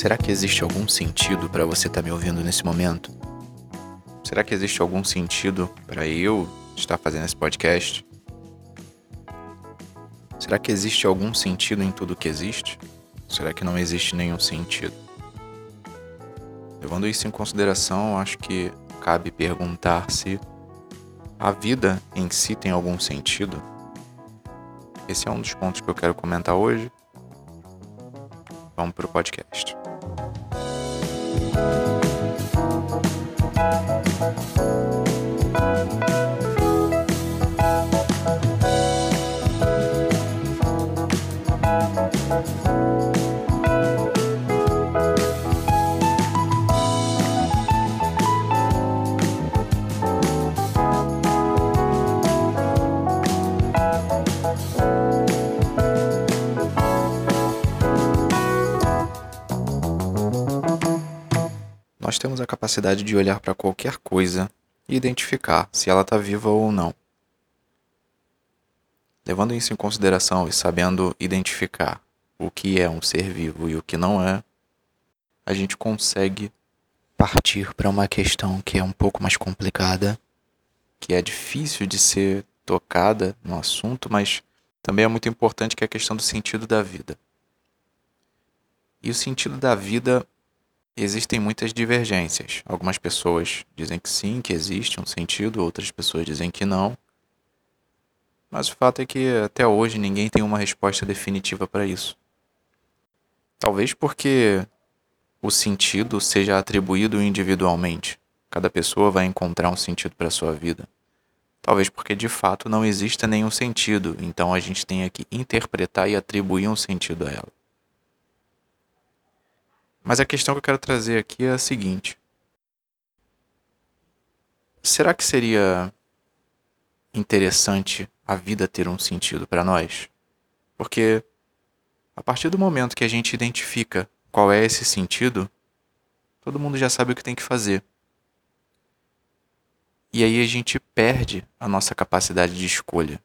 Será que existe algum sentido para você estar tá me ouvindo nesse momento? Será que existe algum sentido para eu estar fazendo esse podcast? Será que existe algum sentido em tudo que existe? Será que não existe nenhum sentido? Levando isso em consideração, acho que cabe perguntar se a vida em si tem algum sentido. Esse é um dos pontos que eu quero comentar hoje. Vamos para o podcast. Nós temos a capacidade de olhar para qualquer coisa e identificar se ela está viva ou não. Levando isso em consideração e sabendo identificar o que é um ser vivo e o que não é, a gente consegue partir para uma questão que é um pouco mais complicada, que é difícil de ser tocada no assunto, mas também é muito importante que é a questão do sentido da vida. E o sentido da vida existem muitas divergências. Algumas pessoas dizem que sim, que existe um sentido, outras pessoas dizem que não. Mas o fato é que até hoje ninguém tem uma resposta definitiva para isso. Talvez porque o sentido seja atribuído individualmente. Cada pessoa vai encontrar um sentido para a sua vida. Talvez porque de fato não exista nenhum sentido, então a gente tenha que interpretar e atribuir um sentido a ela. Mas a questão que eu quero trazer aqui é a seguinte: será que seria interessante a vida ter um sentido para nós? Porque a partir do momento que a gente identifica qual é esse sentido, todo mundo já sabe o que tem que fazer. E aí a gente perde a nossa capacidade de escolha.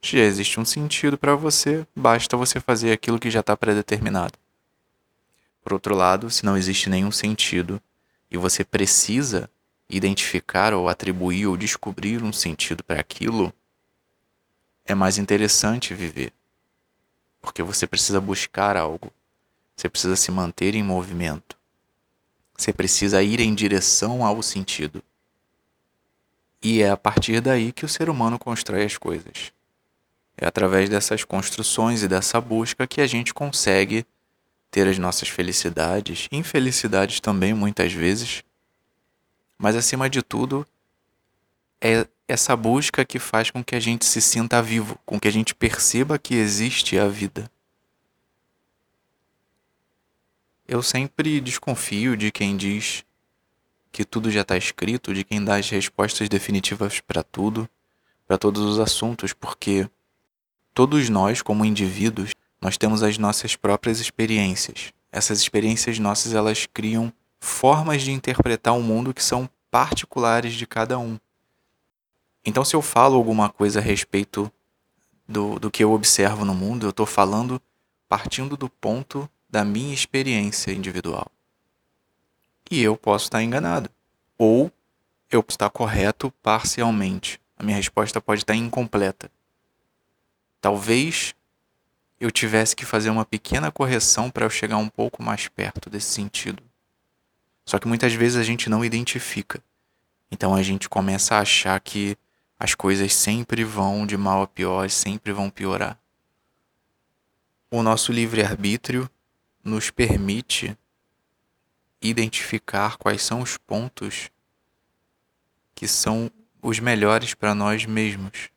Já existe um sentido para você, basta você fazer aquilo que já está predeterminado. Por outro lado, se não existe nenhum sentido e você precisa identificar ou atribuir ou descobrir um sentido para aquilo, é mais interessante viver. Porque você precisa buscar algo. Você precisa se manter em movimento. Você precisa ir em direção ao sentido. E é a partir daí que o ser humano constrói as coisas. É através dessas construções e dessa busca que a gente consegue ter as nossas felicidades, infelicidades também muitas vezes, mas acima de tudo é essa busca que faz com que a gente se sinta vivo, com que a gente perceba que existe a vida. Eu sempre desconfio de quem diz que tudo já está escrito, de quem dá as respostas definitivas para tudo, para todos os assuntos, porque todos nós, como indivíduos, nós temos as nossas próprias experiências. Essas experiências nossas, elas criam formas de interpretar o mundo que são particulares de cada um. Então, se eu falo alguma coisa a respeito do, do que eu observo no mundo, eu estou falando partindo do ponto da minha experiência individual. E eu posso estar enganado. Ou eu posso estar correto parcialmente. A minha resposta pode estar incompleta. Talvez eu tivesse que fazer uma pequena correção para eu chegar um pouco mais perto desse sentido. Só que muitas vezes a gente não identifica. Então a gente começa a achar que as coisas sempre vão de mal a pior, sempre vão piorar. O nosso livre-arbítrio nos permite identificar quais são os pontos que são os melhores para nós mesmos.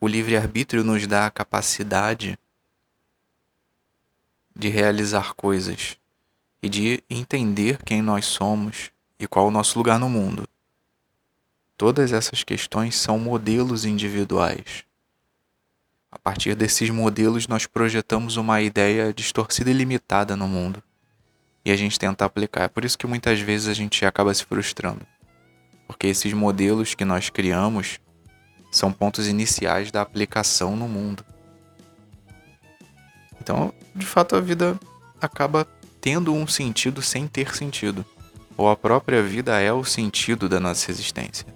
O livre-arbítrio nos dá a capacidade de realizar coisas e de entender quem nós somos e qual o nosso lugar no mundo. Todas essas questões são modelos individuais. A partir desses modelos, nós projetamos uma ideia distorcida e limitada no mundo. E a gente tenta aplicar. É por isso que muitas vezes a gente acaba se frustrando. Porque esses modelos que nós criamos são pontos iniciais da aplicação no mundo. Então, de fato, a vida acaba tendo um sentido sem ter sentido. Ou a própria vida é o sentido da nossa existência.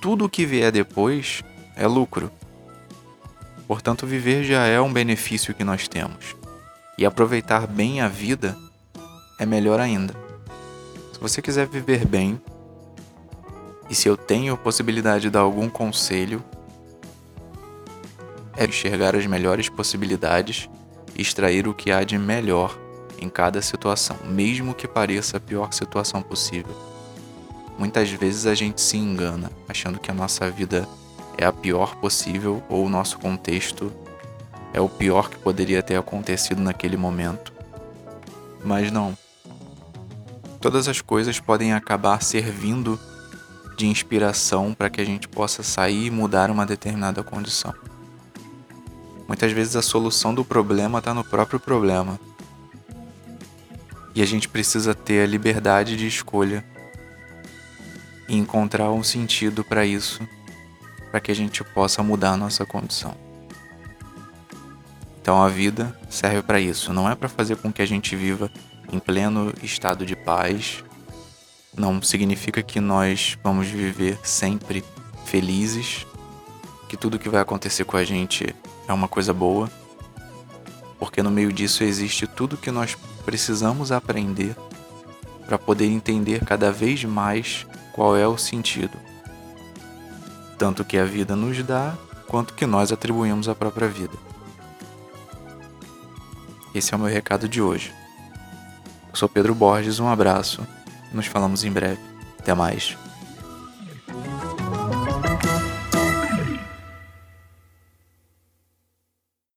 Tudo o que vier depois é lucro. Portanto, viver já é um benefício que nós temos. E aproveitar bem a vida é melhor ainda. Se você quiser viver bem, e se eu tenho possibilidade de dar algum conselho, é enxergar as melhores possibilidades e extrair o que há de melhor em cada situação, mesmo que pareça a pior situação possível. Muitas vezes a gente se engana, achando que a nossa vida é a pior possível ou o nosso contexto é o pior que poderia ter acontecido naquele momento. Mas não. Todas as coisas podem acabar servindo de inspiração para que a gente possa sair e mudar uma determinada condição. Muitas vezes a solução do problema está no próprio problema. E a gente precisa ter a liberdade de escolha e encontrar um sentido para isso, para que a gente possa mudar a nossa condição. Então a vida serve para isso, não é para fazer com que a gente viva em pleno estado de paz. Não significa que nós vamos viver sempre felizes, que tudo que vai acontecer com a gente é uma coisa boa, porque no meio disso existe tudo que nós precisamos aprender para poder entender cada vez mais qual é o sentido, tanto que a vida nos dá, quanto que nós atribuímos à própria vida. Esse é o meu recado de hoje. Eu sou Pedro Borges, um abraço, nos falamos em breve. Até mais.